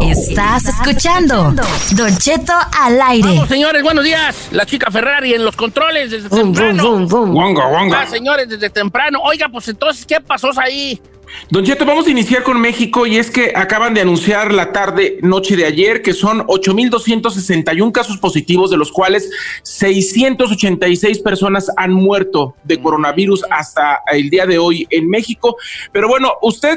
Estás escuchando Don Cheto al aire. Vamos, señores, buenos días. La chica Ferrari en los controles desde temprano. Wonga, wonga. Ah, señores, desde temprano. Oiga, pues entonces, ¿qué pasó ahí? Don Cheto, vamos a iniciar con México y es que acaban de anunciar la tarde, noche de ayer, que son 8.261 casos positivos, de los cuales 686 personas han muerto de coronavirus hasta el día de hoy en México. Pero bueno, usted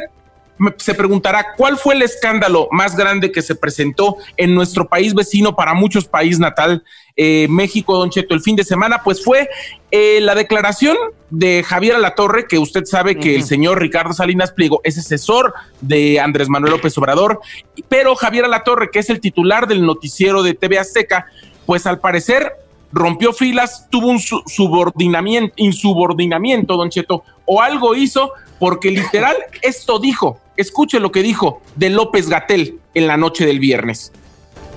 se preguntará cuál fue el escándalo más grande que se presentó en nuestro país vecino para muchos país natal, eh, México, Don Cheto, el fin de semana, pues fue eh, la declaración de Javier Alatorre, que usted sabe que el señor Ricardo Salinas Pliego es asesor de Andrés Manuel López Obrador, pero Javier Alatorre, que es el titular del noticiero de TV Azteca, pues al parecer rompió filas, tuvo un su- subordinamiento, insubordinamiento, Don Cheto, o algo hizo, porque literal esto dijo, escuche lo que dijo de López Gatel en la noche del viernes.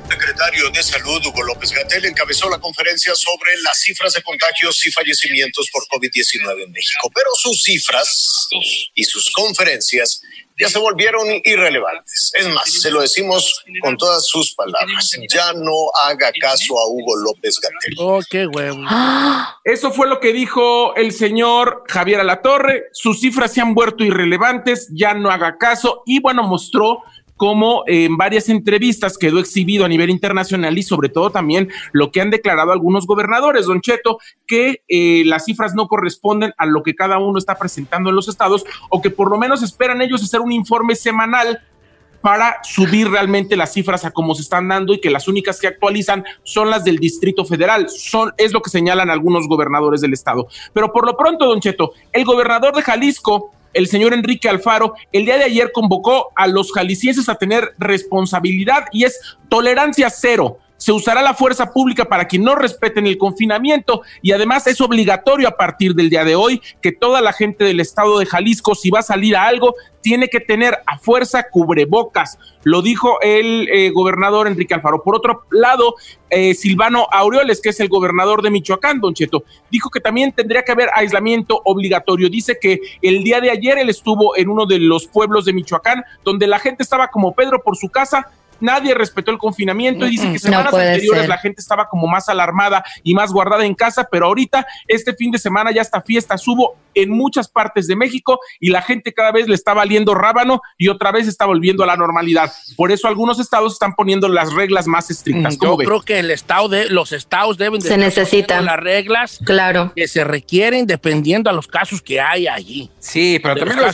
secretario de Salud, Hugo López Gatel, encabezó la conferencia sobre las cifras de contagios y fallecimientos por COVID-19 en México. Pero sus cifras y sus conferencias ya se volvieron irrelevantes. Es más, se lo decimos con todas sus palabras. Ya no haga caso a Hugo López Gatel. Oh, qué huevo. Eso fue lo que dijo el señor Javier Alatorre. Sus cifras se han vuelto irrelevantes, ya no haga caso. Y bueno, mostró cómo eh, en varias entrevistas quedó exhibido a nivel internacional y sobre todo también lo que han declarado algunos gobernadores, don Cheto, que eh, las cifras no corresponden a lo que cada uno está presentando en los estados o que por lo menos esperan ellos hacer un informe semanal para subir realmente las cifras a cómo se están dando y que las únicas que actualizan son las del Distrito Federal. Son, es lo que señalan algunos gobernadores del estado. Pero por lo pronto, Don Cheto, el gobernador de Jalisco, el señor Enrique Alfaro, el día de ayer convocó a los jaliscienses a tener responsabilidad y es tolerancia cero. Se usará la fuerza pública para que no respeten el confinamiento y además es obligatorio a partir del día de hoy que toda la gente del estado de Jalisco, si va a salir a algo, tiene que tener a fuerza cubrebocas. Lo dijo el eh, gobernador Enrique Alfaro. Por otro lado, eh, Silvano Aureoles, que es el gobernador de Michoacán, Don Cheto, dijo que también tendría que haber aislamiento obligatorio. Dice que el día de ayer él estuvo en uno de los pueblos de Michoacán, donde la gente estaba como Pedro por su casa. Nadie respetó el confinamiento y dice que semanas anteriores ser. la gente estaba como más alarmada y más guardada en casa, pero ahorita este fin de semana ya esta fiesta hubo en muchas partes de México y la gente cada vez le está valiendo rábano y otra vez está volviendo a la normalidad. Por eso algunos estados están poniendo las reglas más estrictas. Yo ¿Cómo ve? creo que el estado de, los estados deben de Se estar necesita. poniendo las reglas Claro. que se requieren dependiendo a los casos que hay allí. Sí, pero De también le voy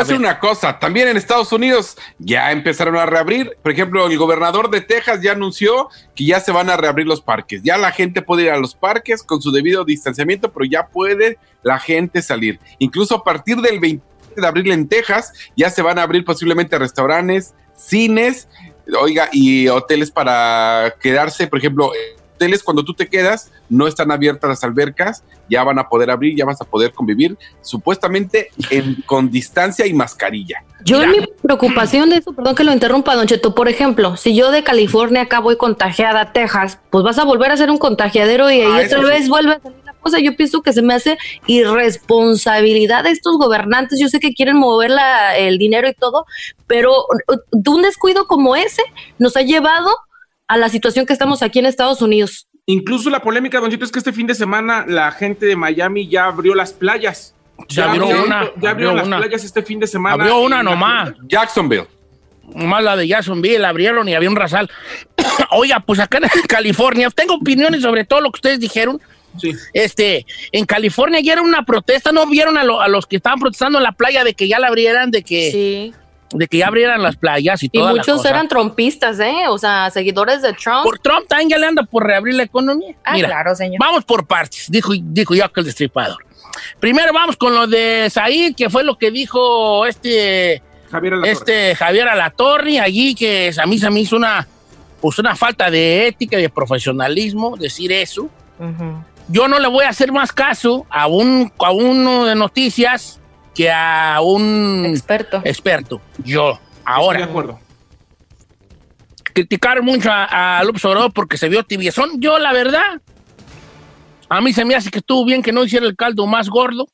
a decir, una, cosa. También en Estados Unidos ya empezaron a reabrir. Por ejemplo, el gobernador de Texas ya anunció que ya se van a reabrir los parques. Ya la gente puede ir a los parques con su debido distanciamiento, pero ya puede la gente salir. Incluso a partir del 20 de abril en Texas ya se van a abrir posiblemente restaurantes, cines, oiga, y hoteles para quedarse. Por ejemplo, hoteles cuando tú te quedas no están abiertas las albercas, ya van a poder abrir, ya vas a poder convivir supuestamente en- con distancia y mascarilla. Yo en mi preocupación de eso, perdón que lo interrumpa, Don Cheto, por ejemplo, si yo de California acá voy contagiada a Texas, pues vas a volver a ser un contagiadero y ahí Ah, otra sí. vez vuelve a salir la cosa. Yo pienso que se me hace irresponsabilidad de estos gobernantes. Yo sé que quieren mover la- el dinero y todo, pero uh, un descuido como ese nos ha llevado a la situación que estamos aquí en Estados Unidos. Incluso la polémica, Don Chito, es que este fin de semana la gente de Miami ya abrió las playas. Se abrió una. Ya abrió abrieron las una. playas este fin de semana. Abrió una nomás. Jacksonville. Nomás la de Jacksonville, abrieron y había un rasal. Oiga, pues acá en California, tengo opiniones sobre todo lo que ustedes dijeron. Sí. Este, en California ya era una protesta, ¿no vieron a, lo- a los que estaban protestando en la playa de que ya la abrieran, de que, Sí. De que ya abrieran las playas y Y toda la muchos cosa? eran trompistas, ¿eh? O sea, seguidores de Trump. Por Trump también ya le anda por reabrir la economía. Ah, Mira, claro, señor. Vamos por partes, dijo, dijo yo que el destripador. Primero vamos con lo de Said, que fue lo que dijo este, Javier Alatorre. este Javier Alatorre, allí que a mí se me hizo una, pues una falta de ética y de profesionalismo decir eso. Ujú. Yo no le voy a hacer más caso a, un, a uno de noticias que a un Experto. experto. Yo, Estoy ahora de acuerdo. criticaron mucho a, a López Obrador porque se vio tibiezón. Yo, la verdad, a mí se me hace que estuvo bien que no hiciera el caldo más gordo.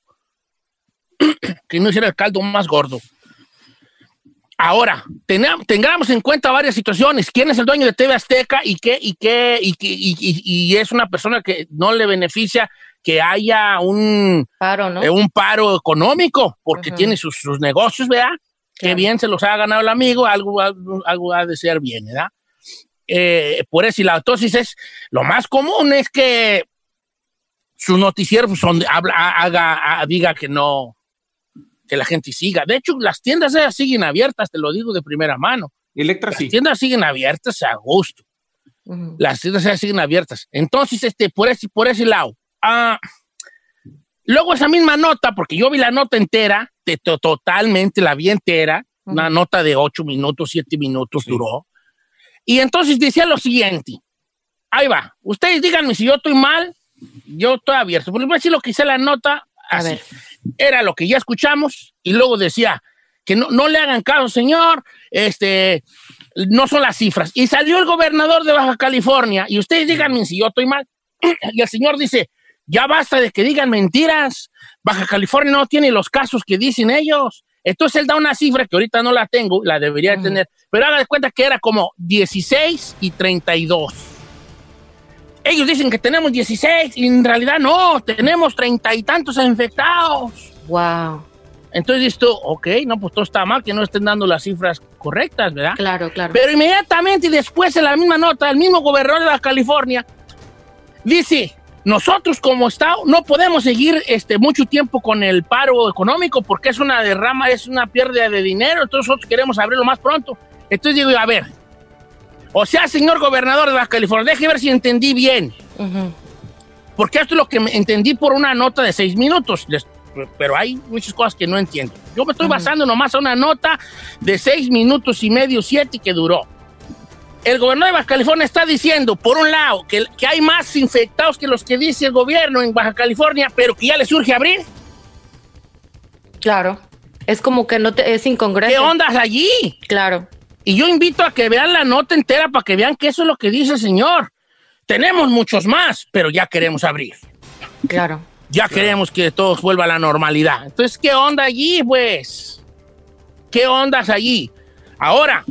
que no hiciera el caldo más gordo. Ahora, tengamos en cuenta varias situaciones. ¿Quién es el dueño de TV Azteca y qué, y qué, y, qué- y- y- y es una persona que no le beneficia que haya un, Paro, ¿no? eh, un paro económico, porque tiene sus, sus negocios, ¿verdad? Qué Claro. bien se los ha ganado el amigo, algo, algo, algo ha de ser bien, ¿verdad? Eh, por eso, y la entonces es, lo más común es que sus noticieros son, habla, haga, ha- diga que no, que la gente siga. De hecho, las tiendas esas siguen abiertas, te lo digo de primera mano. Electra Las sí. tiendas siguen abiertas a gusto. Las tiendas esas siguen abiertas. Entonces, este, por ese, por ese lado. Ah, luego esa misma nota, porque yo vi la nota entera, de to- totalmente la vi entera, una nota de ocho minutos, siete minutos duró. Y entonces decía lo siguiente. Ahí va. Ustedes díganme si yo estoy mal, yo estoy abierto. Por decir lo que hice la nota, A ver. Era lo que ya escuchamos, y luego decía que no, no le hagan caso, señor, este, no son las cifras. Y salió el gobernador de Baja California, y ustedes díganme si yo estoy mal. Y el señor dice, ya basta de que digan mentiras. Baja California no tiene los casos que dicen ellos. Entonces él da una cifra que ahorita no la tengo, la debería de tener, pero haga de cuenta que era como 16 y 32. Ellos dicen que tenemos 16 y en realidad no, tenemos treinta y tantos infectados. Wow. Entonces dices tú, ok, no, pues todo está mal que no estén dando las cifras correctas, ¿verdad? Claro, claro. Pero inmediatamente y después en la misma nota, el mismo gobernador de Baja California dice, nosotros como Estado no podemos seguir este, mucho tiempo con el paro económico porque es una derrama, es una pérdida de dinero, entonces nosotros queremos abrirlo más pronto. Entonces digo, a ver, o sea, señor gobernador de Baja California, deje ver si entendí bien, porque esto es lo que entendí por una nota de seis minutos. Pero hay muchas cosas que no entiendo. Yo me estoy basando nomás a una nota de seis minutos y medio, siete que duró. El gobernador de Baja California está diciendo, por un lado, que, que hay más infectados que los que dice el gobierno en Baja California, pero que ya le surge abrir. Claro. Es como que no te, es incongruente. ¿Qué ondas allí? Claro. Y yo invito a que vean la nota entera para que vean que eso es lo que dice el señor. Tenemos muchos más, pero ya queremos abrir. Claro. Ya queremos que todo vuelva a la normalidad. Entonces, ¿qué onda allí, pues? ¿Qué ondas allí? Ahora,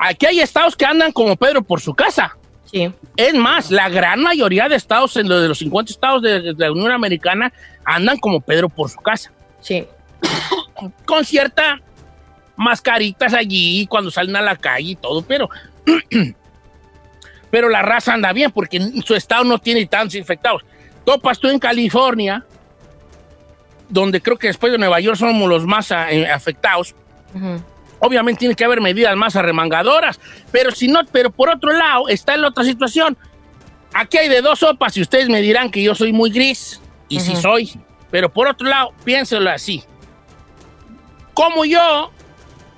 aquí hay estados que andan como Pedro por su casa. Sí. Es más, la gran mayoría de estados, en lo de los 50 estados de, de la Unión Americana, andan como Pedro por su casa. Sí. Con cierta mascaritas allí cuando salen a la calle y todo, pero, pero la raza anda bien porque su estado no tiene tantos infectados. Topas tú en California, donde creo que después de Nueva York somos los más eh, afectados. Obviamente tiene que haber medidas más arremangadoras, pero si no, pero por otro lado está en la otra situación. Aquí hay de dos sopas y ustedes me dirán que yo soy muy gris, y sí Ujú. soy, pero por otro lado, piénselo así. Como yo,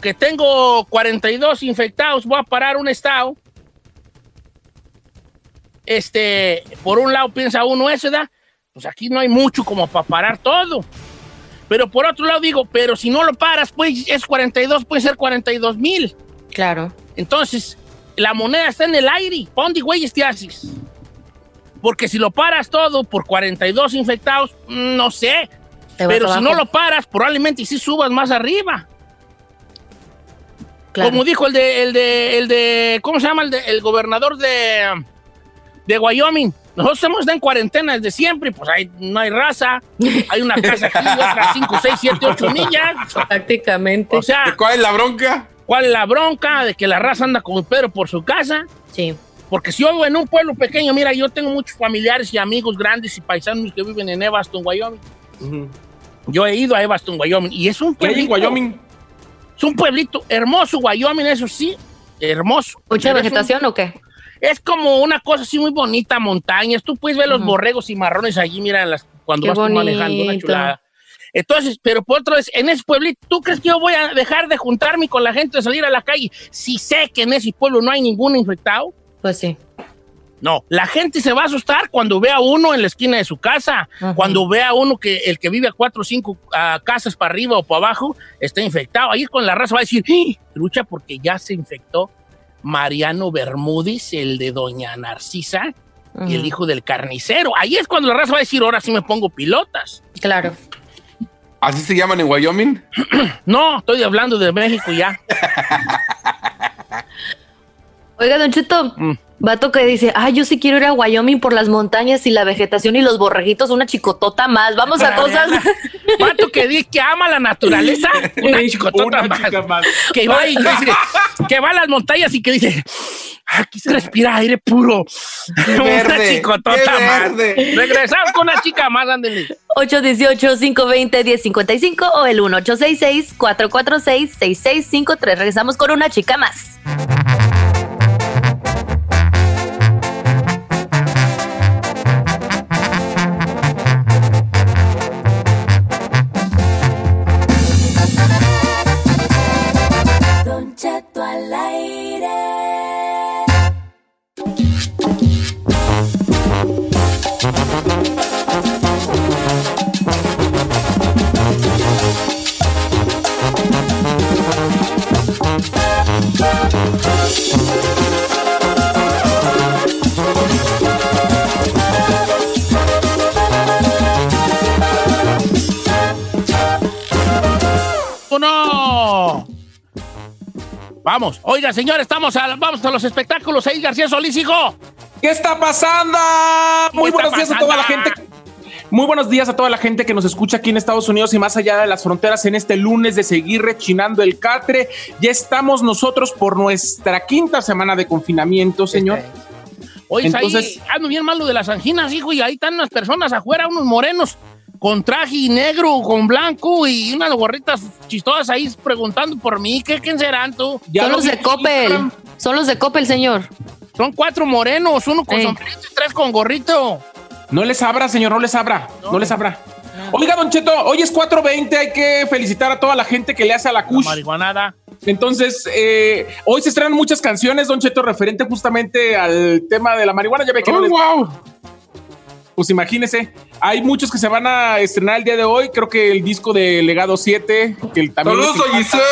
que tengo 42 infectados, voy a parar un estado. Este, por un lado piensa uno eso, ¿verdad? Pues aquí no hay mucho como para parar todo. Pero por otro lado digo, pero si no lo paras, pues es 42, puede ser 42 mil. Claro. Entonces, la moneda está en el aire. ¿Pa' dónde güeyes te haces? Porque si lo paras todo por 42 infectados, mm, no sé. Pero si no lo paras, probablemente sí subas más arriba. Claro. Como dijo el de, el de, el de, ¿cómo se llama? El, de, el gobernador de, de Wyoming. Nosotros estamos en cuarentena desde siempre, y pues ahí no hay raza. Hay una casa aquí, otras 5, 6, 7, 8 millas. Prácticamente. O sea, ¿Cuál es la bronca? ¿cuál es la bronca de que la raza anda como Pedro por su casa? Sí. Porque si yo vivo en un pueblo pequeño, mira, yo tengo muchos familiares y amigos grandes y paisanos que viven en Evanston, Wyoming. Yo he ido a Evanston, Wyoming, y es un ¿Qué hay en. Wyoming? Es un pueblito hermoso, Wyoming, eso sí, hermoso. ¿Mucha un- vegetación o qué? Es como una cosa así muy bonita, montañas. Tú puedes ver los borregos y marrones allí, mira, las, cuando Qué vas tú manejando, una chulada. Entonces, pero por otra vez, en ese pueblito, ¿tú crees que yo voy a dejar de juntarme con la gente, de salir a la calle, si sé que en ese pueblo no hay ningún infectado? Pues sí. No, la gente se va a asustar cuando vea a uno en la esquina de su casa, Ajá. cuando vea a uno que el que vive a cuatro o cinco ah, casas para arriba o para abajo está infectado. Ahí es cuando la raza va a decir, ¡Ah! trucha, porque ya se infectó Mariano Bermúdez, el de Doña Narcisa y el hijo del carnicero. Ahí es cuando la raza va a decir, ahora sí me pongo pilotas. Claro. ¿Así se llaman en Wyoming? No, estoy hablando de México ya. Oiga, Don Cheto, Mm. Vato que dice, ay, yo sí quiero ir a Wyoming por las montañas y la vegetación y los borreguitos, una chicotota más. Vamos a cosas. Vato que dice que ama la naturaleza, una chicotota una más. chica más. que va y que dice, que va a las montañas y que dice, aquí se respira aire puro. una verde, chicotota qué más. Regresamos con una chica más, ándale. 818-520-1055 o el 1866-446-6653. Regresamos con una chica más. ¡Uno! Vamos, oiga, señor, estamos a, vamos a los espectáculos. Ahí, García Solís, hijo. ¿Qué está pasando? Muy buenos días a toda la gente. Muy buenos días a toda la gente que nos escucha aquí en Estados Unidos y más allá de las fronteras en este lunes de seguir rechinando el catre. Ya estamos nosotros por nuestra quinta semana de confinamiento, señor. Oye, Entonces- ahí ando bien malo de las anginas, hijo, y ahí están unas personas afuera, unos morenos, con traje negro, con blanco y unas gorritas chistosas ahí preguntando por mí. ¿Qué, ¿Quién serán tú? Ya Son lo los de Coppel. Instagram. Son los de Coppel, señor. Son cuatro morenos, uno con Ey. sombrerito y tres con gorrito. No les abra, señor, no les abra. No, les abra. Oiga, Don Cheto, hoy es 4.20, hay que felicitar a toda la gente que le hace a la La Kush. marihuanada. Entonces, eh, hoy se estrenan muchas canciones, Don Cheto, referente justamente al tema de la marihuana. Ya ve que no Oh, les- wow. Pues imagínese, hay muchos que se van a estrenar el día de hoy. Creo que el disco de Legado 7, que el- también. Saludos a. Giselle.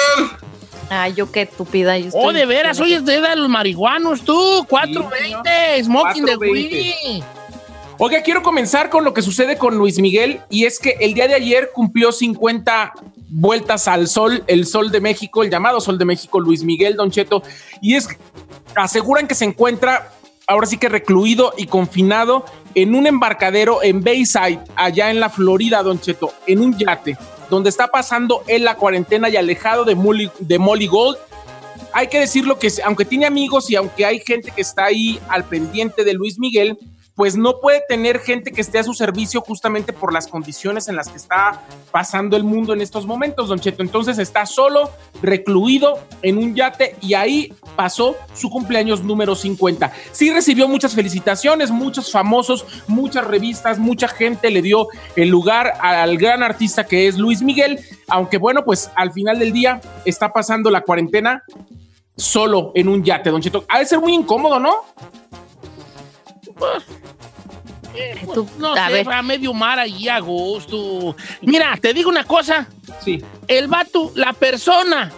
Ay, yo qué estúpida. yo Oh, de veras, hoy es de de los marihuanos, tú. 420, smoking the 420. weed. Oiga, quiero comenzar con lo que sucede con Luis Miguel y es que el día de ayer cumplió 50 vueltas al sol, el sol de México, el llamado sol de México, Luis Miguel Don Cheto, y es aseguran que se encuentra ahora sí que recluido y confinado en un embarcadero en Bayside, allá en la Florida, Don Cheto, en un yate, donde está pasando él la cuarentena y alejado de Molly, de Molly Gold. Hay que decirlo que aunque tiene amigos y aunque hay gente que está ahí al pendiente de Luis Miguel, pues no puede tener gente que esté a su servicio justamente por las condiciones en las que está pasando el mundo en estos momentos, Don Cheto. Entonces está solo, recluido en un yate y ahí pasó su cumpleaños número 50. Sí recibió muchas felicitaciones, muchos famosos, muchas revistas, mucha gente le dio el lugar al gran artista que es Luis Miguel, aunque bueno, pues al final del día está pasando la cuarentena solo en un yate, Don Cheto. Ha de ser muy incómodo, ¿no? Eh, pues, no a sé, ver. a medio mar allí a gusto. Mira, te digo una cosa. Sí. El vato, la persona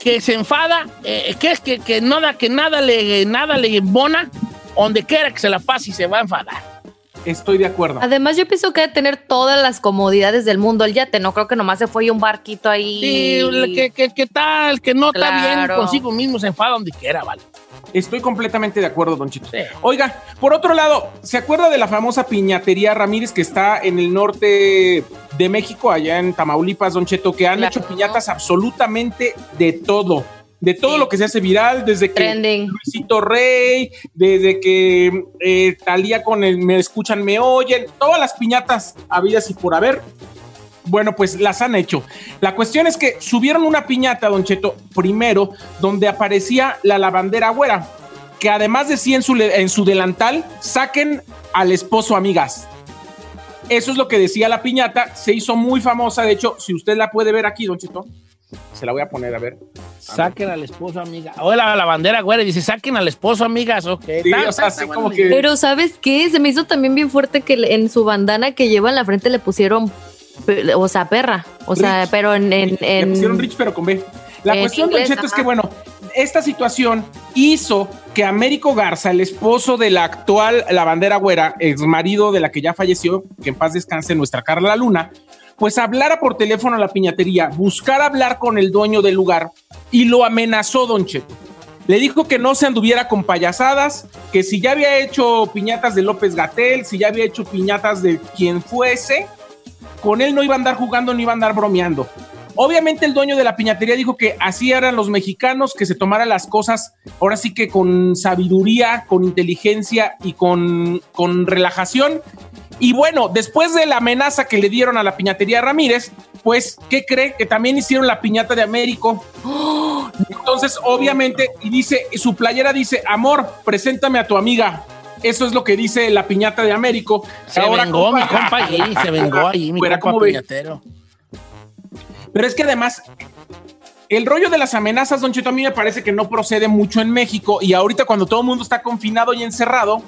que se enfada, eh, que es que, que nada, que nada le, nada le embona, donde quiera que se la pase y se va a enfadar. Estoy de acuerdo. Además, yo pienso que debe tener todas las comodidades del mundo el yate. No creo que nomás se fue un barquito ahí. Sí, el que, que, que tal, que no está bien consigo mismo se enfada donde quiera, vale. Estoy completamente de acuerdo, Don Chito. Oiga, por otro lado, ¿se acuerda de la famosa piñatería Ramírez que está en el norte de México, allá en Tamaulipas, Don Cheto, que han hecho piñatas absolutamente de todo? De todo lo que se hace viral, desde que Luisito Rey, desde que eh, Talía con el Me Escuchan, Me Oyen, todas las piñatas habidas y por haber bueno, pues las han hecho. La cuestión es que subieron una piñata, Don Cheto, primero, donde aparecía la lavandera güera, que además decía en su, en su delantal, saquen al esposo, amigas. Eso es lo que decía la piñata, se hizo muy famosa, de hecho, si usted la puede ver aquí, Don Cheto, se la voy a poner a ver. Saquen al esposo, amiga. O la, la bandera, güera, dice, saquen al esposo, amigas. Ok. Pero ¿sabes qué? Se me hizo también bien fuerte que en su bandana que lleva en la frente le pusieron o sea, perra. O sea, pero en. en, Le pusieron Rich, pero con B. La cuestión, Don Cheto, es que, bueno, esta situación hizo que Américo Garza, el esposo de la actual La Bandera Güera, ex marido de la que ya falleció, que en paz descanse nuestra Carla Luna, pues hablara por teléfono a la piñatería, buscar hablar con el dueño del lugar y lo amenazó, Don Cheto. Le dijo que no se anduviera con payasadas, que si ya había hecho piñatas de López Gatel, si ya había hecho piñatas de quien fuese, con él no iba a andar jugando ni iba a andar bromeando. Obviamente el dueño de la piñatería dijo que así eran los mexicanos, que se tomaran las cosas ahora sí que con sabiduría, con inteligencia y con, con relajación. Y bueno, después de la amenaza que le dieron a la piñatería Ramírez, pues, ¿qué cree? Que también hicieron la piñata de Américo. Entonces, obviamente, y dice, su playera dice, amor, preséntame a tu amiga. Eso es lo que dice la piñata de Américo. Se vengó mi compa allí, se vengó allí mi compa piñatero. Pero es que además, el rollo de las amenazas, Don Cheto, a mí me parece que no procede mucho en México. Y ahorita cuando todo el mundo está confinado y encerrado.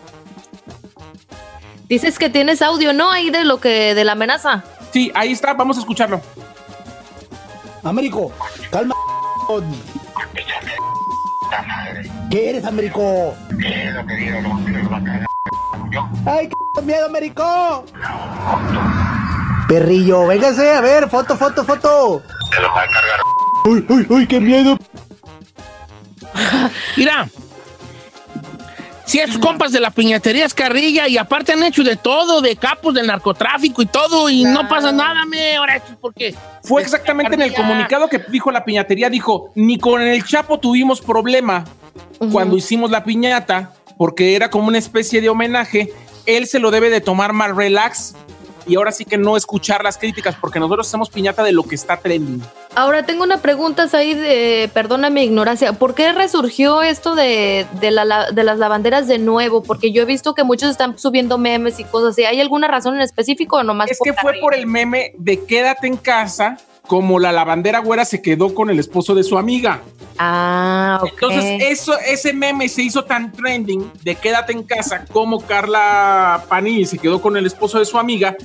Dices que tienes audio, ¿no? Ahí de lo que, de la amenaza. Sí, ahí está, vamos a escucharlo. Américo, calma. ¿Qué eres, Américo? ¿Qué es lo que digo? ¡Ay, qué miedo, Américo! Perrillo, véngase, a ver, foto, foto, foto. Se lo va a cargar. ¡Uy, uy, uy, qué miedo! Mira, si esos compas de la piñatería es carrilla y aparte han hecho de todo, de capos del narcotráfico y todo, y no pasa nada, me. Ahora, ¿por qué? Fue exactamente en el comunicado que dijo la piñatería, dijo, ni con el Chapo tuvimos problema cuando hicimos la piñata, porque era como una especie de homenaje, él se lo debe de tomar más relax y ahora sí que no escuchar las críticas, porque nosotros hacemos piñata de lo que está trending. Ahora tengo una pregunta ahí de, perdona mi ignorancia, ¿por qué resurgió esto de, de, la, de las lavanderas de nuevo? Porque yo he visto que muchos están subiendo memes y cosas así. ¿Hay alguna razón en específico o nomás? Es que fue por el meme de quédate en casa como la lavandera güera se quedó con el esposo de su amiga. Ah, ok. Entonces, eso, ese meme se hizo tan trending de quédate en casa como Carla Panini se quedó con el esposo de su amiga,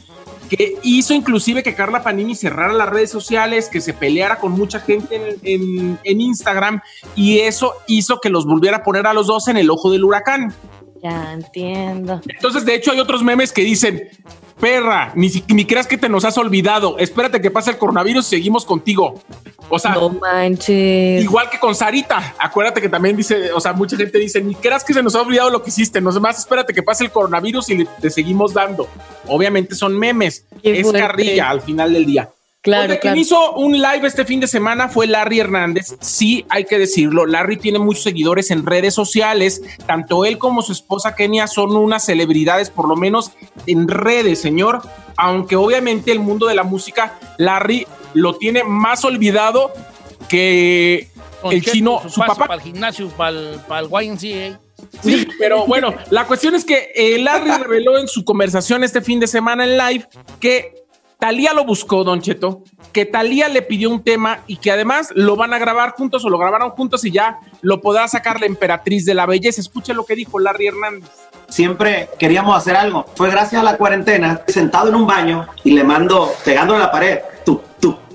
que hizo inclusive que Carla Panini cerrara las redes sociales, que se peleara con mucha gente en, en Instagram, y eso hizo que los volviera a poner a los dos en el ojo del huracán. Ya entiendo. Entonces, de hecho, hay otros memes que dicen, perra, ni, ni creas que te nos has olvidado. Espérate que pase el coronavirus y seguimos contigo. O sea, no manches. Igual que con Sarita. Acuérdate que también dice, o sea, mucha gente dice, ni creas que se nos ha olvidado lo que hiciste. No más, espérate que pase el coronavirus y te seguimos dando. Obviamente son memes. es carrilla al final del día. Claro, Quien hizo un live este fin de semana fue Larry Hernández. Sí, hay que decirlo. Larry tiene muchos seguidores en redes sociales. Tanto él como su esposa Kenia son unas celebridades, por lo menos en redes, señor. Aunque obviamente el mundo de la música, Larry lo tiene más olvidado que el chino, su, papá. Para el gimnasio, para el, para el YMCA. Sí, pero bueno, la cuestión es que eh, Larry reveló en su conversación este fin de semana en live que Talía lo buscó, Don Cheto, que Talía le pidió un tema y que además lo van a grabar juntos o lo grabaron juntos y ya lo podrá sacar la emperatriz de la belleza. Escuche lo que dijo Larry Hernández. Siempre queríamos hacer algo. Fue gracias a la cuarentena, sentado en un baño y le mando, pegando a la pared,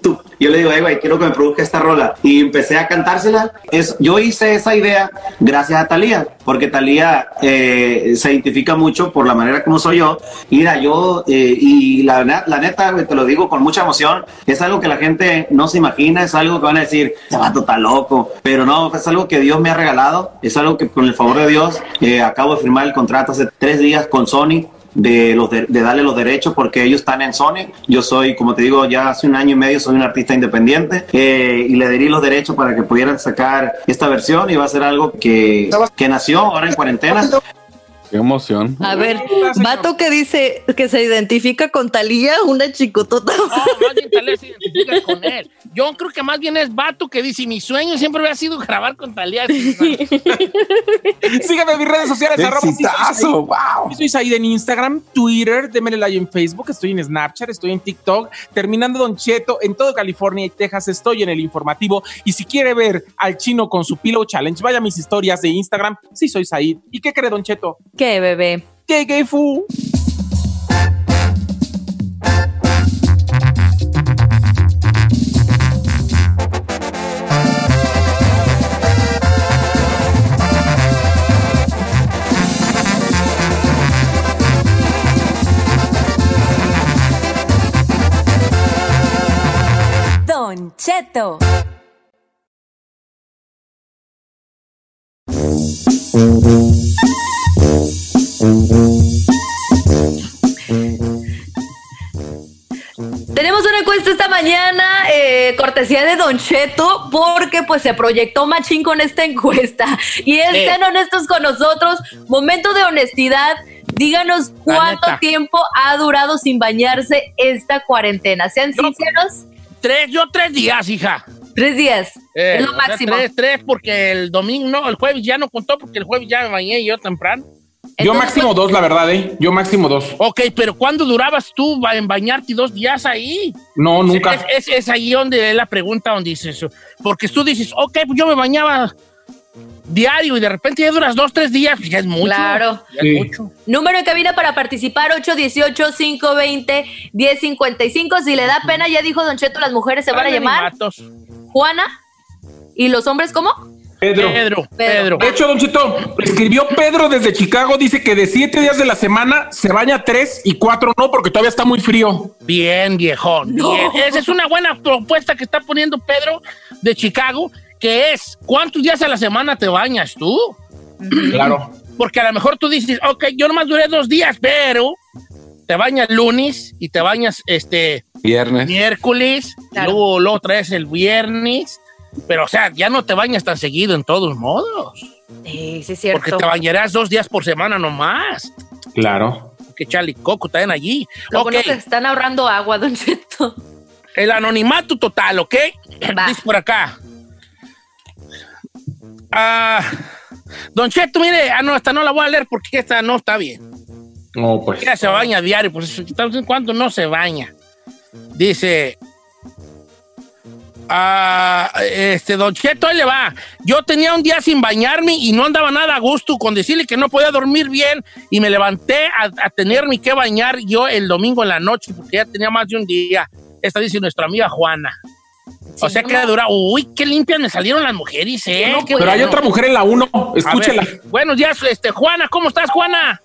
YouTube. Yo le digo, hey, güey, quiero que me produzca esta rola. Y empecé a cantársela. Es, yo hice esa idea gracias a Talía, porque Talía eh, se identifica mucho por la manera como soy yo. Mira, yo, eh, y la, la neta, te lo digo con mucha emoción, es algo que la gente no se imagina, es algo que van a decir, se va está loco. Pero no, es algo que Dios me ha regalado, es algo que con el favor de Dios, eh, acabo de firmar el contrato hace tres días con Sony de, los de, de darle los derechos porque ellos están en Sony. Yo soy, como te digo, ya hace un año y medio soy un artista independiente eh, y le di los derechos para que pudieran sacar esta versión y va a ser algo que, que nació ahora en cuarentena. Qué emoción. A ver, vato que dice que se identifica con Talía, una chicotota. No, más bien Talía se identifica con él. Yo creo que más bien es vato que dice, mi sueño siempre había sido grabar con Talía. Síganme en mis redes sociales. ¡Qué arroba sí soy exitazo! Said. ¡Wow! Soy Said en Instagram, Twitter, démenle like en Facebook, estoy en Snapchat, estoy en TikTok, terminando Don Cheto, en todo California y Texas estoy en el informativo. Y si quiere ver al chino con su Pillow Challenge, vaya a mis historias de Instagram, sí soy Said. ¿Y qué cree Don Cheto? ¿Qué, bebé? ¿Qué gay fu? Don Cheto. Tenemos una encuesta esta mañana, eh, cortesía de Don Cheto, porque pues se proyectó machín con esta encuesta. Y estén honestos con nosotros, momento de honestidad. Díganos cuánto tiempo ha durado sin bañarse esta cuarentena. Sean sinceros. Tres, yo tres días, hija. Tres días. Eh, es lo sea, máximo. Tres, tres, porque el domingo, no, el jueves ya no contó, porque el jueves ya me bañé yo temprano. Yo máximo dos, la verdad, ¿eh? Yo máximo dos. Ok, pero ¿cuándo durabas tú en bañarte dos días ahí? No, nunca. Es, es- es ahí donde es la pregunta donde dices eso. Porque tú dices, ok, pues yo me bañaba diario y de repente ya duras dos, tres días, pues ya es mucho. Claro. Ya Sí. es mucho. Número en cabina para participar, 818-520-1055. Si le da pena, ya dijo Don Cheto, las mujeres se van a llamar. Juana. ¿Y los hombres cómo? Pedro. Pedro. De hecho, Don Cheto, escribió Pedro desde Chicago, dice que de siete días de la semana se baña tres y cuatro no, porque todavía está muy frío. Bien, viejón. Bien. Esa es una buena propuesta que está poniendo Pedro de Chicago, que es, ¿cuántos días a la semana te bañas tú? Claro. Porque a lo mejor tú dices, ok, yo nomás duré dos días, pero te bañas lunes y te bañas este Viernes. miércoles, luego, luego traes el viernes, pero o sea, ya no te bañas tan seguido en todos modos, Sí, sí, es porque cierto. te bañarás dos días por semana nomás. Claro. Que Charlie Coco también allí. Lo ok, bueno que están ahorrando agua, Don Cheto. el anonimato total, ¿ok? Va. Dice por acá. Ah, don Cheto, mire, ah, no, esta no la voy a leer porque esta no está bien. No, pues. Ella se baña diario, pues ¿en cuánto no se baña? Dice, ah, este, Don Cheto, ahí le va. Yo tenía un día sin bañarme y no andaba nada a gusto con decirle que no podía dormir bien y me levanté a, a tenerme que bañar yo el domingo en la noche porque ya tenía más de un día. Esta dice nuestra amiga Juana. o sea que dura. Uy, qué limpias me salieron las mujeres, ¿eh? no Pero hay otra mujer en la uno, A escúchela. ver, buenos días, este, Juana, ¿cómo estás, Juana?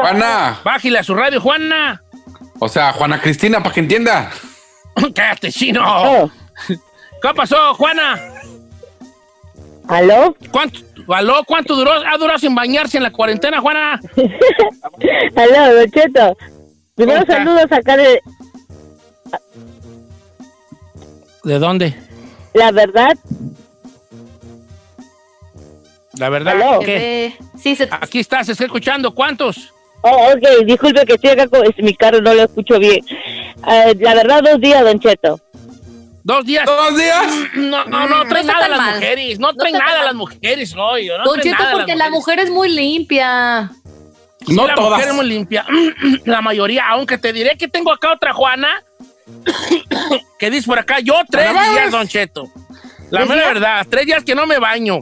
Juana. Bájale a su radio, Juana. O sea, Juana Cristina, para que entienda. Cállate, chino. ¿Qué pasó, Juana? ¿Aló? ¿Cuánto, aló, ¿Cuánto duró, ha durado sin bañarse en la cuarentena, Juana? ¿Aló, Don Cheto? Primero ¿Cómo está? saludos acá de ¿De dónde? La Verdad. La verdad. ¿Aló? ¿qué? Eh, sí, se, Aquí estás, estoy escuchando. ¿Cuántos? Oh, ok, disculpe que estoy acá con es mi carro, no lo escucho bien. Ah, la verdad, dos días, Don Cheto. ¿Dos días? ¿Dos días? No, no, no, traen no nada las mal. mujeres. No No traen nada mal. las mujeres hoy. No Don Cheto, porque la mujer es muy limpia. Sí, No la todas. mujer es muy limpia. La mayoría, aunque te diré que tengo acá otra Juana que dice por acá, yo tres ¿Tres días? Don Cheto. La ¿Tres mera verdad, tres días que no me baño.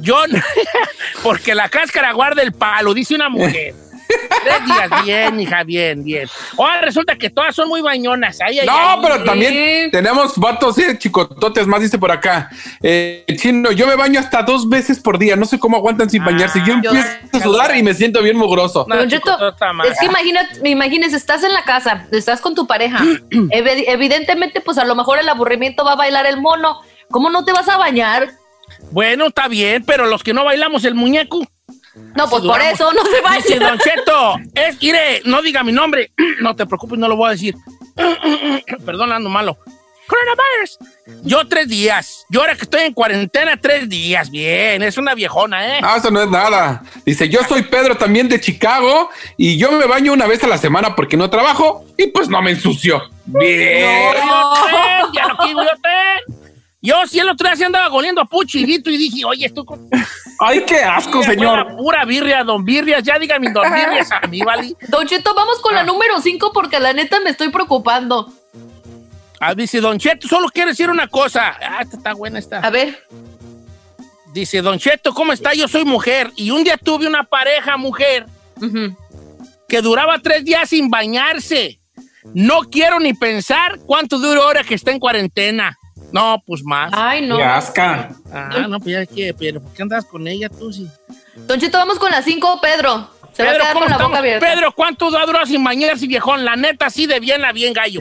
Yo, no- porque la cáscara guarda el palo, dice una mujer. Tres días, bien, hija, bien, bien. Ahora resulta que todas son muy bañonas. Ay, ay, No, ay. pero también tenemos vatos, sí, chicototes más, dice por acá. Eh, chino, yo me baño hasta dos veces por día. No sé cómo aguantan sin bañarse. Yo yo- empiezo a sudar y me siento bien mugroso. Cheto, es que imagínate, imagínese, estás en la casa, estás con tu pareja. Evi- evidentemente, pues a lo mejor el aburrimiento va a bailar el mono. ¿Cómo no te vas a bañar? Bueno, está bien, pero los que no bailamos el muñeco. No, pues por eso no se baña. Dice Don Cheto, es, mire, no diga mi nombre. No te preocupes, no lo voy a decir. Perdón, ando malo. Coronavirus. Yo tres días. Yo ahora que estoy en cuarentena, tres días. Bien, es una viejona, ¿eh? Ah, eso no es nada. Dice, yo soy Pedro también de Chicago y yo me baño una vez a la semana porque no trabajo y pues no me ensucio. Bien. No, ya lo quiero yo. Yo sí el otro día sí andaba goliendo a puchilito y dije, oye, esto con... Ay, qué asco, Mira, señor. Pura birria, don birrias. Ya dígame don birrias a mí, ¿vale? Don Cheto, vamos con Ah. la número 5 porque la neta me estoy preocupando. Ah, dice Don Cheto, solo quiero decir una cosa. Ah, esta está buena esta. A ver. Dice Don Cheto, ¿cómo está? Yo soy mujer. Y un día tuve una pareja mujer que duraba tres días sin bañarse. No quiero ni pensar cuánto dura ahora que está en cuarentena. No, pues más. Ay, no. Qué asca. Ah, no, pues ya que, pero ¿por qué andas con ella tú? Sí? Don Cheto, vamos con la 5, Pedro. Se va a Pedro, quedar ¿cómo con la boca abierta. Pedro, ¿cuánto ha durado sin bañarse, viejón? La neta, sí, de bien a bien, gallo.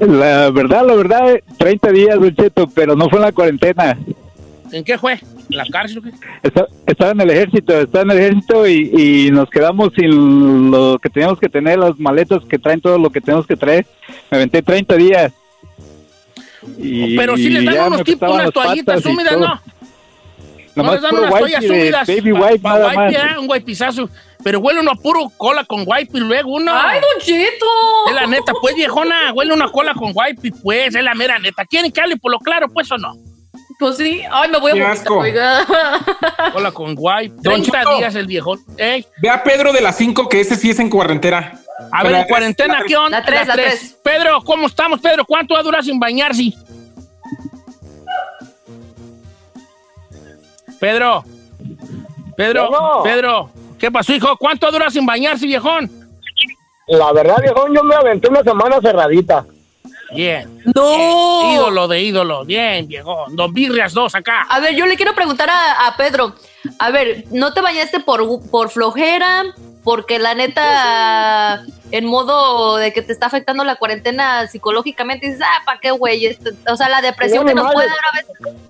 La verdad, la verdad, 30 días, Don Cheto, pero no fue en la cuarentena. ¿En qué fue? ¿En la cárcel o qué? Esta- Estaba en el ejército, estaba en el ejército y, y nos quedamos sin lo que teníamos que tener, las maletas que traen todo lo que tenemos que traer. Me aventé 30 días. Y, Pero sí les y dan unos tipos, unas toallitas y húmedas. ¿no? No les dan unas toallas húmedas. baby wipe, pa nada wipe, más. ¿eh? Un wipizazo. Pero huele uno a puro cola con wipe y luego uno. ¡Ay, Don Cheto! Es la neta, pues, viejona. Huele una cola con wipe, pues, es la mera neta. ¿Quieren que hable por lo claro, pues, o no? Pues sí. Ay, me voy a vomitar, oiga. Cola con wipe. Don 30 Cheto. días el viejón. Ey, Ve a Pedro de las 5, que ese sí es en cuarentena. A ver, en la- cuarentena, ¿qué onda? La tres, la tres. tres. Pedro, ¿cómo estamos, Pedro? ¿Cuánto va a durar sin bañarse? Pedro. Pedro. Pedro. ¿Qué pasó, hijo? ¿Cuánto dura sin bañarse, viejón? La verdad, viejón, yo me aventé una semana cerradita. Bien. ¡No! Bien, Ídolo de ídolo. Bien, viejón. Don Birrias 2 acá. A ver, yo le quiero preguntar a, a Pedro. A ver, ¿no te bañaste por, por flojera? Porque la neta, en modo de que te está afectando la cuarentena psicológicamente, dices, ah, ¿para qué, güey? Este- o sea, la depresión No, que nos puede madre. dar a veces.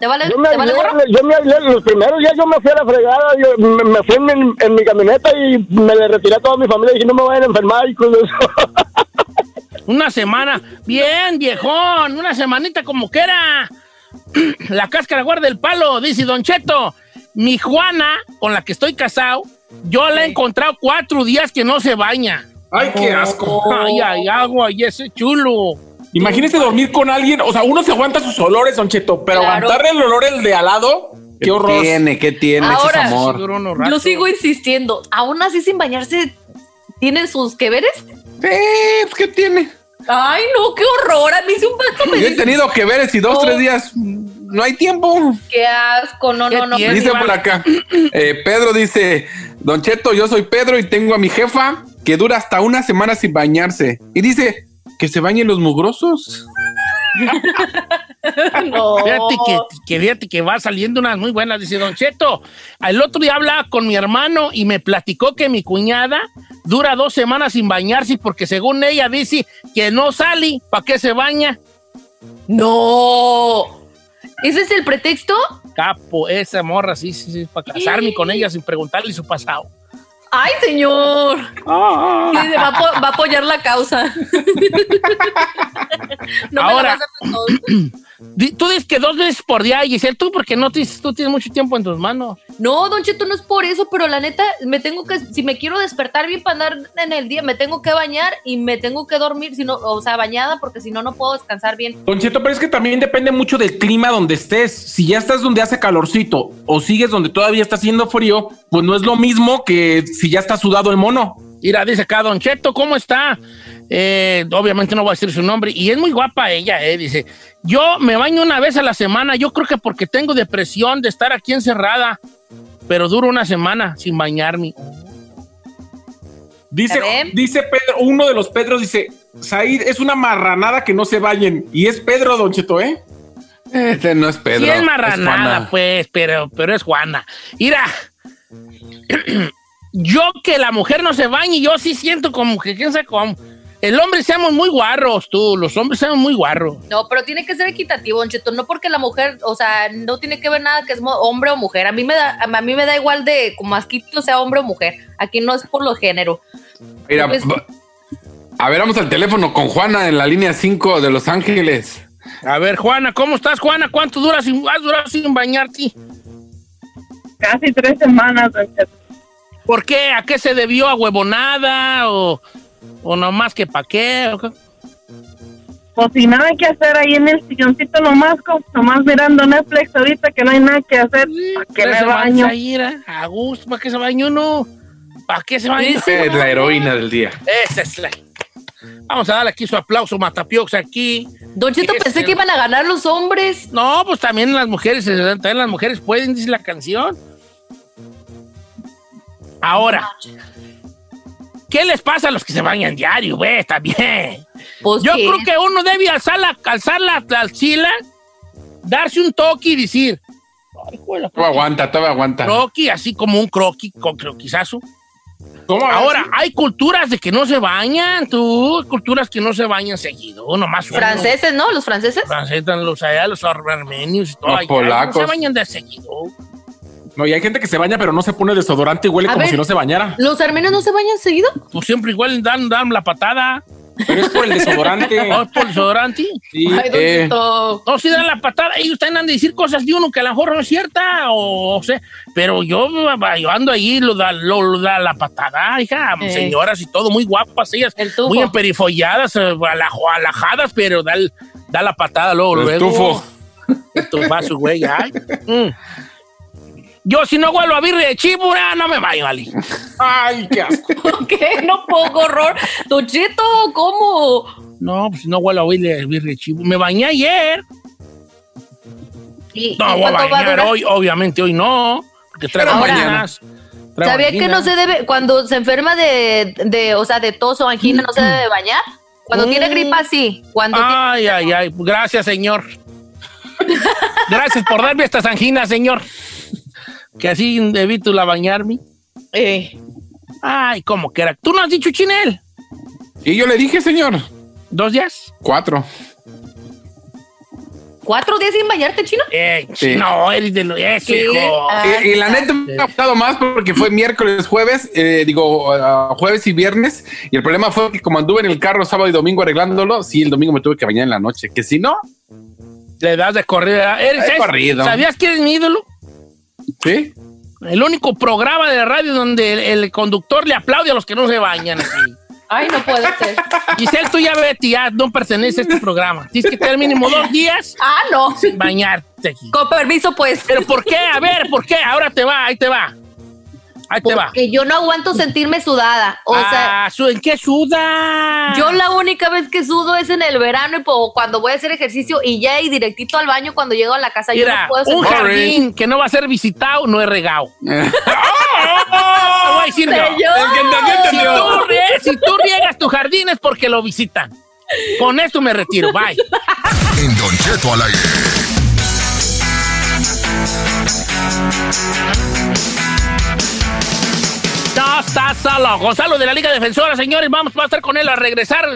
¿Te vale, Yo me, ¿te vale aislé, gorro? yo me aislé, los primeros días yo me fui a la fregada, yo me, me fui en, mi- en mi camioneta y me le retiré a toda mi familia y dije, no me vayan a enfermar y con eso. Una semana. Bien, viejón. Una semanita como que era. La cáscara guarda el palo, dice Don Cheto. Mi Juana, con la que estoy casado, yo la he encontrado cuatro días que no se baña. Ay, qué asco. Ay, ay, agua, y ese chulo. Imagínese dormir con alguien. O sea, uno se aguanta sus olores, Don Cheto, pero Claro. aguantarle el olor el de al lado, qué horror. tiene? ¿Qué tiene? Ese es Ahora, amor. Duró unos ratos. Yo sigo insistiendo. Aún así, sin bañarse, ¿tienen sus que veres? Eh, pues, ¿Qué tiene? Ay, no, qué horror. A mí si un vato me Yo he dice, tenido que ver si dos, No. tres días no hay tiempo. qué asco. No, ¿Qué no, no. tiene? Dice por acá, eh, Pedro dice, Don Cheto, yo soy Pedro y tengo a mi jefa que dura hasta una semana sin bañarse. Y dice, que se bañen los mugrosos. No. Fíjate que, que fíjate que va saliendo unas muy buenas. Dice Don Cheto, el otro día hablaba con mi hermano y me platicó que mi cuñada dura dos semanas sin bañarse porque según ella dice que no sale, ¿para qué se baña? No. ¿Ese es el pretexto? Capo, esa morra, sí, sí, sí, para casarme con ella sin preguntarle su pasado. Ay, señor. Sí, va, a apo- va a apoyar la causa. no me la Ahora- vas a hacer todo. Di- Tú dices que dos veces por día, Giselle, tú porque no tienes, tú tienes mucho tiempo en tus manos. No, Don Cheto, no es por eso, pero la neta, me tengo que, si me quiero despertar bien para andar en el día, me tengo que bañar y me tengo que dormir, si no, o sea, bañada, porque si no, no puedo descansar bien. Don Cheto, pero es que también depende mucho del clima donde estés. Si ya estás donde hace calorcito o sigues donde todavía está haciendo frío, pues no es lo mismo que si ya está sudado el mono. Mira, dice acá, Don Cheto, ¿cómo está? Eh, obviamente no voy a decir su nombre. Y es muy guapa ella, eh. Dice, yo me baño una vez a la semana. Yo creo que porque tengo depresión de estar aquí encerrada. pero duro una semana sin bañarme. Dice, dice Pedro, uno de los Pedros dice, Said, es una marranada que no se bañen. Y es Pedro, Don Cheto, ¿eh? Este no es Pedro. sí es marranada, pues, pero, pero es Juana. Mira, yo que la mujer no se bañe, yo sí siento como que, quién sabe cómo. El hombre seamos muy guarros, tú, los hombres seamos muy guarros. No, pero tiene que ser equitativo, Cheto. No porque la mujer, o sea, no tiene que ver nada que es hombre o mujer. A mí me da, a mí me da igual de como asquito sea hombre o mujer. Aquí no es por lo género. Mira, Pues- a ver, vamos al teléfono con Juana en la línea 5 de Los Ángeles. A ver, Juana, ¿cómo estás, Juana? ¿Cuánto duras sin, has durado sin bañarte? Casi tres semanas, Don Cheto. ¿Por qué? ¿A qué se debió? ¿A huevonada? ¿O, o nomás que pa' qué? ¿O qué? Pues sin nada que hacer ahí en el silloncito nomás, nomás mirando Netflix ahorita que no hay nada que hacer. ¿Para qué me baño? a gusto, ¿para qué se bañó uno? ¿Para qué se bañó? Es la heroína del día. Esa es la... Vamos a darle aquí su aplauso, Matapiox, aquí. Don Cheto, Ese- pensé que iban a ganar los hombres. No, pues también las mujeres, también las mujeres pueden, dice la canción. Ahora, ¿qué les pasa a los que se bañan diario, güey? Está bien. Pues Yo ¿qué? creo que uno debe alzar la, alzar la, la axila, darse un toque y decir, Todavía aguanta, todavía aguanta. croqui, así como un croqui, con croquizazo. ¿Cómo? Ahora, hay culturas de que no se bañan, tú, culturas que no se bañan seguido, nomás uno. Franceses, ¿no? Los franceses. Franceses, los allá, los armenios y todo. Los allá, polacos. No se bañan de seguido. No, y hay gente que se baña, pero no se pone desodorante y huele A como ver. si no se bañara. ¿Los armenios no se bañan seguido? Pues siempre igual dan, dan la patada. Pero es por el desodorante. ¿No es por el desodorante? Sí. Ay, eh. No, si dan la patada. Ellos están a decir cosas de uno que a lo mejor no es cierta, o, o sea, pero yo, yo ando ahí, lo da, lo, lo da la patada, hija, Eh. señoras y todo, muy guapas ellas, muy emperifolladas, eh, alajadas, pero da, da la patada luego, El luego. tufo. El tufazo, güey, ay. Mm. Yo si no huelo a birria de chibura, no me baño, Ali. Ay, qué asco. ¿Qué? No pongo horror. Don Cheto, ¿cómo? No, pues si no huelo a birria birria de chibura. Me bañé ayer. ¿Y, No y voy a cuánto va a bañar durar? hoy, obviamente hoy no. Porque traigo Ahora, mañanas. Traigo ¿Sabía que no se debe, cuando se enferma de, de, o sea, de tos o angina, no se debe bañar? Cuando Mm. tiene gripa, sí. Cuando Ay, ay, ay. Gracias, señor. Gracias por darme estas anginas, señor. Que así evito la bañarme. eh, Ay, ¿cómo que era? ¿Tú no has dicho chinel? Y yo le dije, señor, ¿Dos días? cuatro. ¿Cuatro días sin bañarte, chino? Eh, Sí. No, eres de los... Eso, Sí. hijo. Y, y la neta me ha gustado más porque fue miércoles, jueves, eh, digo, ah, jueves y viernes. Y el problema fue que como anduve en el carro sábado y domingo arreglándolo, sí, el domingo me tuve que bañar en la noche. Que si no, Le das de corrida. Eres corrido. ¿Sabías que eres mi ídolo? Sí. El único programa de radio donde el, el conductor le aplaude a los que no se bañan. así. Ay, no puede ser. Giselle, tú ya vete, ya no pertenece a este programa. Tienes que tener mínimo dos días Ah, no. sin bañarte. Con permiso, pues. ¿Pero por qué? A ver, ¿por qué? Ahora te va, ahí te va. Ahí te va. Porque yo no aguanto sentirme sudada. O sea, Ah, su- ¿en qué suda? yo la única vez que sudo es en el verano y cuando voy a hacer ejercicio y ya y directito al baño cuando llego a la casa. yo no puedo un jardín que no va a ser visitado no es regado. Te voy a decir yo. Señor. El que entendió, Si tú, si tú riegas tu jardín es porque lo visitan. Con esto me retiro. Bye. En Don Cheto al aire. Gonzalo de la Liga Defensora, señores, vamos a estar con él a regresar.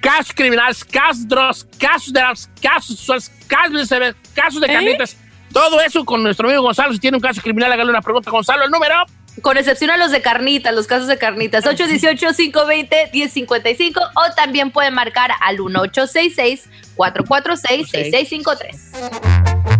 Casos criminales, casos drogas, casos de las casos, casos de, casos de canitas. ¿Eh? Todo eso con nuestro amigo Gonzalo. Si tiene un caso criminal, hágale una pregunta. Gonzalo, el número. Con excepción a los de carnitas, los casos de carnitas. 818-520-1055 o también pueden marcar al 1866 446 6653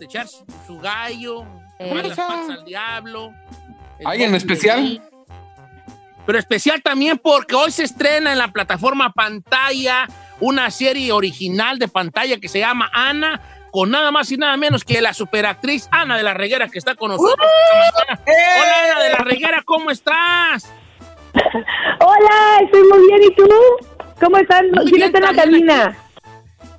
este, echar su, su gallo, poner las patas al diablo. ¿Alguien especial? Pero especial también porque hoy se estrena en la plataforma Pantalla una serie original de pantalla que se llama Ana, con nada más y nada menos que la superactriz Ana de la Reguera que está con nosotros. mañana. Hola Ana de la Reguera, ¿cómo estás? Hola, estoy muy bien. ¿Y tú? ¿Cómo están? ¿Quién está en la cabina?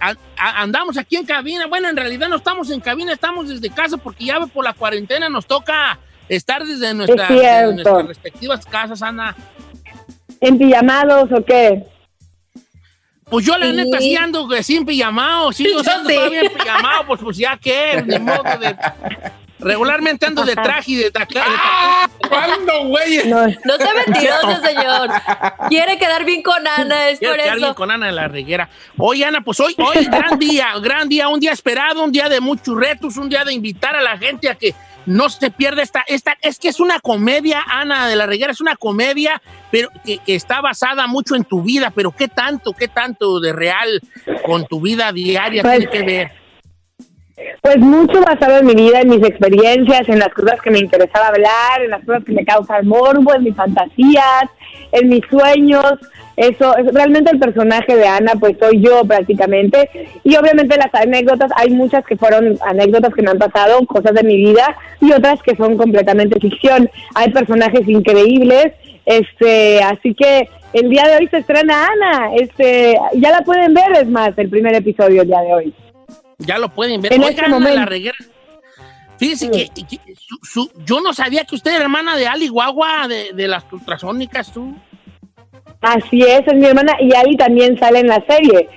A- a- andamos aquí en cabina. Bueno, en realidad no estamos en cabina, estamos desde casa porque ya por la cuarentena nos toca estar desde, nuestra- Es cierto. desde nuestras respectivas casas, Ana. ¿En pijamados o qué? Pues yo la Sí. neta sí ando que sin pijamado, sí, Yo ando sí. todavía en pijamado, pues, pues ya que, ni modo de... Regularmente ando de traje y de taca- de ¿Cuándo, güey? No sea mentiroso, señor. Quiere quedar bien con Ana, es Quiero por que alguien eso. con Ana de la Reguera. Oye, Ana, pues hoy, hoy gran día, gran día, un día esperado, un día de muchos retos, un día de invitar a la gente a que no se pierda esta, esta, es que es una comedia, Ana de la Reguera, es una comedia, pero que, que está basada mucho en tu vida, pero qué tanto, qué tanto de real con tu vida diaria Pues- tiene que ver. Pues mucho basado en mi vida, en mis experiencias, en las cosas que me interesaba hablar, en las cosas que me causan morbo, en mis fantasías, en mis sueños. Eso, es realmente el personaje de Ana, pues soy yo prácticamente. Y obviamente las anécdotas, hay muchas que fueron anécdotas que me han pasado, cosas de mi vida, y otras que son completamente ficción. Hay personajes increíbles, este, así que el día de hoy se estrena Ana, este, ya la pueden ver, es más, el primer episodio el día de hoy. Ya lo pueden ver. En Oiga, este la. Reguera. Fíjese que, que su- su- yo no sabía que usted era hermana de Ali Guagua, de, de las ultrasónicas, tú. Así es, es mi hermana y Ali también sale en la serie.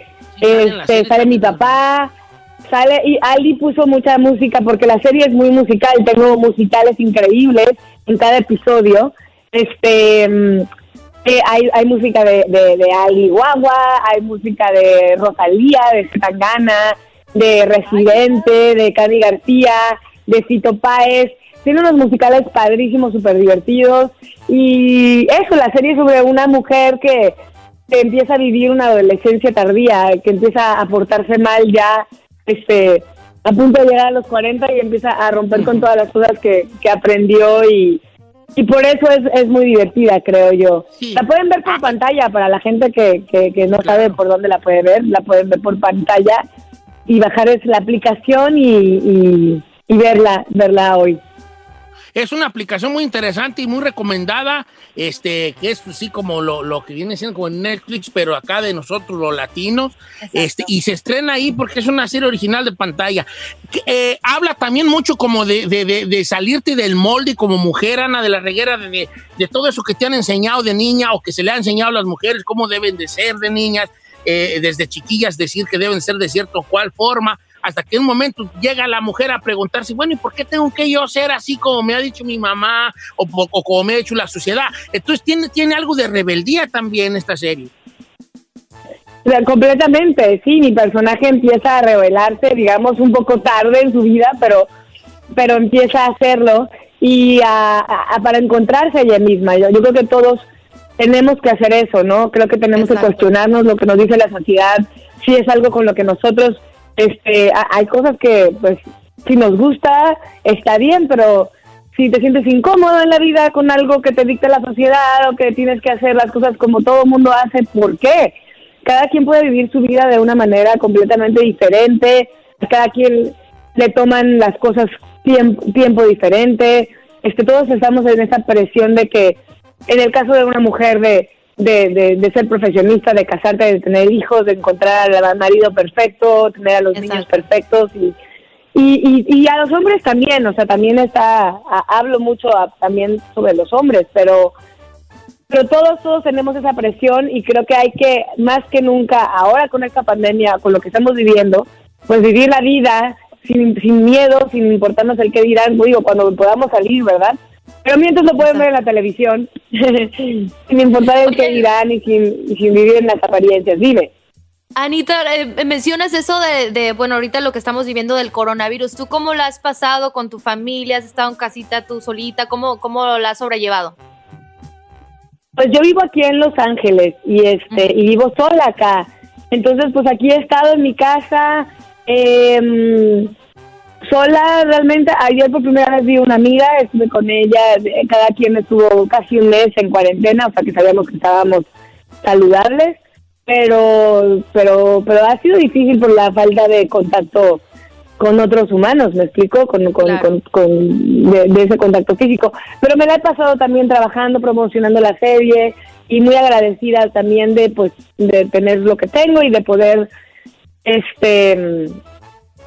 en la Este, serie sale mi papá, sale y Ali puso mucha música porque la serie es muy musical, tengo musicales increíbles en cada episodio. Este mm, eh, hay, hay música de, de, de Ali Guagua, hay música de Rosalía, de Zetangana, de Residente, de Cani García, de Cito Páez. Tiene unos musicales padrísimos, súper divertidos. Y eso, la serie sobre una mujer que, que empieza a vivir una adolescencia tardía, que empieza a portarse mal ya este, a punto de llegar a los 40 y empieza a romper con todas las cosas que, que aprendió y, y por eso es, es muy divertida, creo yo. La pueden ver por pantalla para la gente que, que, que no sabe por dónde la puede ver, la pueden ver por pantalla y bajar es la aplicación y, y, y verla, verla hoy. Es una aplicación muy interesante y muy recomendada, este, que es así como lo, lo que viene siendo como en Netflix, pero acá de nosotros los latinos, este, y se estrena ahí porque es una serie original de pantalla. Eh, habla también mucho como de, de- de- de salirte del molde como mujer, Ana de la Reguera, de, de- de todo eso que te han enseñado de niña o que se le ha enseñado a las mujeres, cómo deben de ser de niñas, eh, desde chiquillas decir que deben ser de cierta o cual forma, hasta que en un momento llega la mujer a preguntarse, bueno, ¿y por qué tengo que yo ser así como me ha dicho mi mamá o, como me ha dicho la sociedad? Entonces tiene, tiene algo de rebeldía también esta serie. Completamente, sí, mi personaje empieza a revelarse, digamos, un poco tarde en su vida, pero, pero empieza a hacerlo y a, para encontrarse ella misma. Yo creo que todos tenemos que hacer eso, ¿no? Creo que tenemos que cuestionarnos lo que nos dice la sociedad, si es algo con lo que nosotros, este, hay cosas que, pues, si nos gusta, está bien, pero si te sientes incómodo en la vida con algo que te dicta la sociedad o que tienes que hacer las cosas como todo el mundo hace, ¿por qué? Cada quien puede vivir su vida de una manera completamente diferente, a cada quien le toman las cosas tiempo, tiempo diferente, este, todos estamos en esa presión de que en el caso de una mujer de, de, de, de ser profesionista, de casarte, de tener hijos, de encontrar al marido perfecto, tener a los niños perfectos y, y, y, y a los hombres también, o sea, también está, a- hablo mucho a- también sobre los hombres, pero pero todos, todos tenemos esa presión y creo que hay que, más que nunca, ahora con esta pandemia, con lo que estamos viviendo, pues vivir la vida sin, sin miedo, sin importarnos el qué dirán, digo, cuando podamos salir, ¿verdad? Pero mientras lo pueden ver en la televisión, sin importar el qué dirán y sin, vivir en las apariencias. Dime. Anita, eh, mencionas eso de, de, bueno, ahorita lo que estamos viviendo del coronavirus. ¿Tú cómo la has pasado con tu familia? ¿Has estado en casita tú solita? ¿Cómo, cómo la has sobrellevado? Pues yo vivo aquí en Los Ángeles y este y vivo sola acá. Entonces, pues aquí he estado en mi casa em, sola realmente. Ayer por primera vez vi una amiga, estuve con ella, cada quien estuvo casi un mes en cuarentena, o sea que sabíamos que estábamos saludables, pero pero pero ha sido difícil por la falta de contacto con otros humanos, me explico, con, con, con, con- de, de ese contacto físico. Pero me la he pasado también trabajando, promocionando la serie y muy agradecida también de pues de tener lo que tengo y de poder este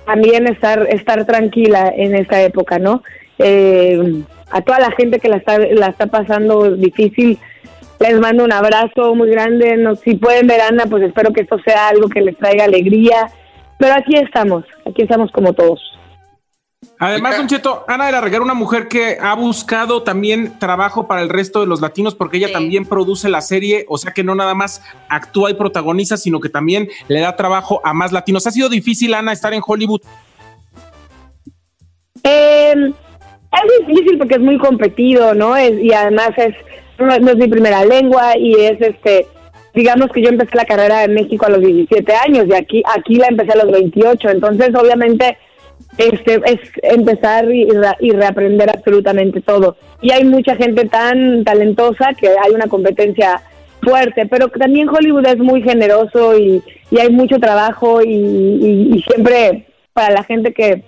también estar estar tranquila en esta época, ¿no? Eh, a toda la gente que la está la está pasando difícil les mando un abrazo muy grande. No, si pueden ver Ana, pues espero que esto sea algo que les traiga alegría. Pero aquí estamos, aquí estamos como todos. Además, Don Cheto, Ana de la Reguera, una mujer que ha buscado también trabajo para el resto de los latinos, porque ella también produce la serie, o sea que no nada más actúa y protagoniza, sino que también le da trabajo a más latinos. ¿Ha sido difícil, Ana, estar en Hollywood? Eh, es difícil porque es muy competido, ¿no? Es, y además es no, no es mi primera lengua y es este digamos que yo empecé la carrera en México a los 17 años y aquí aquí la empecé a los 28, entonces obviamente este es empezar y, re- y reaprender absolutamente todo. Y hay mucha gente tan talentosa que hay una competencia fuerte, pero también Hollywood es muy generoso y, y hay mucho trabajo y, y- y siempre para la gente que,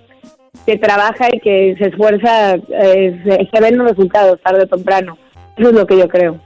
trabaja y que se esfuerza eh, se, ven los resultados tarde o temprano. Eso es lo que yo creo.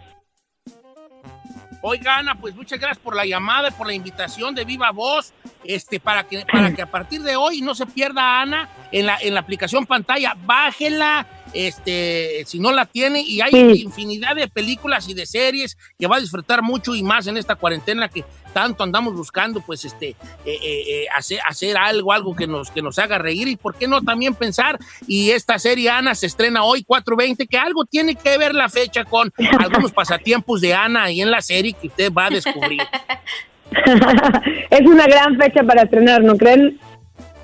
Oiga, Ana, pues muchas gracias por la llamada, por la invitación de Viva Voz, este, para que, para que a partir de hoy no se pierda Ana en la, en la aplicación pantalla, bájela, este, si no la tiene, y hay Sí. infinidad de películas y de series que va a disfrutar mucho y más en esta cuarentena que tanto andamos buscando, pues, este, eh, eh, eh, hacer, hacer algo, algo que nos, que nos haga reír, y por qué no también pensar, y esta serie, Ana, se estrena hoy, 4.20, que algo tiene que ver la fecha con algunos pasatiempos de Ana ahí en la serie que usted va a descubrir. es una gran fecha para estrenar, ¿no creen?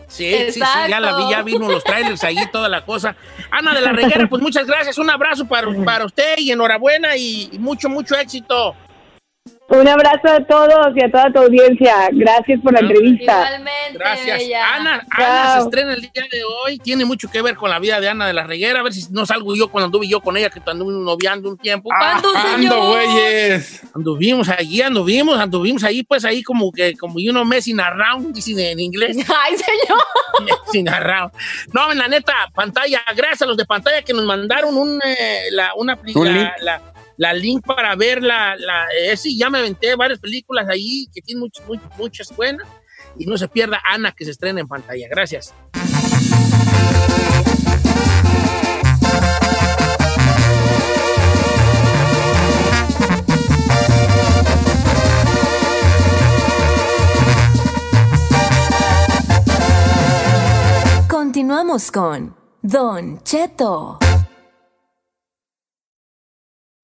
Sí, sí, sí, ya la vi, ya vimos los trailers allí, toda la cosa. Ana de la Reguera, pues muchas gracias, un abrazo para, para usted y enhorabuena y, y mucho, mucho éxito. Un abrazo a todos y a toda tu audiencia. Gracias por la entrevista. Gracias. Ana, Ana se estrena el día de hoy, tiene mucho que ver con la vida de Ana de la Reguera, a ver si no salgo yo cuando anduve yo con ella, que anduve noviando un tiempo. ¿Cuándo, señor? ando, güeyes. Anduvimos allí, anduvimos, anduvimos ahí, pues ahí como que, como you know, messing around, dicen en inglés. Ay, señor. Messing around. No, en la neta, pantalla, gracias a los de pantalla que nos mandaron un, eh, la, una, ¿Un la, link? la- la link para ver la, eh, ya me aventé varias películas ahí que tienen muchas, muy- muchas buenas. Y no se pierda Ana que se estrena en pantalla. Gracias. Continuamos con Don Cheto.